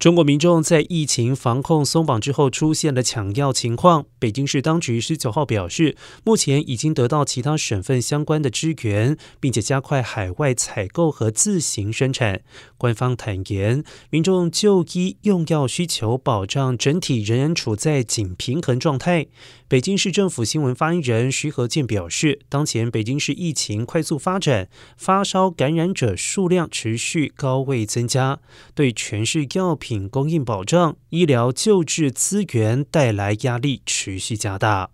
中国民众在疫情防控松绑之后出现了抢药情况。北京市当局十九号表示，目前已经得到其他省份相关的支援，并且加快海外采购和自行生产。官方坦言，民众就医用药需求保障整体仍然处在紧平衡状态。北京市政府新闻发言人徐和建表示，当前北京市疫情快速发展，发烧感染者数量持续高位增加，对全市药品供应保障、医疗救治资源带来压力持续加大。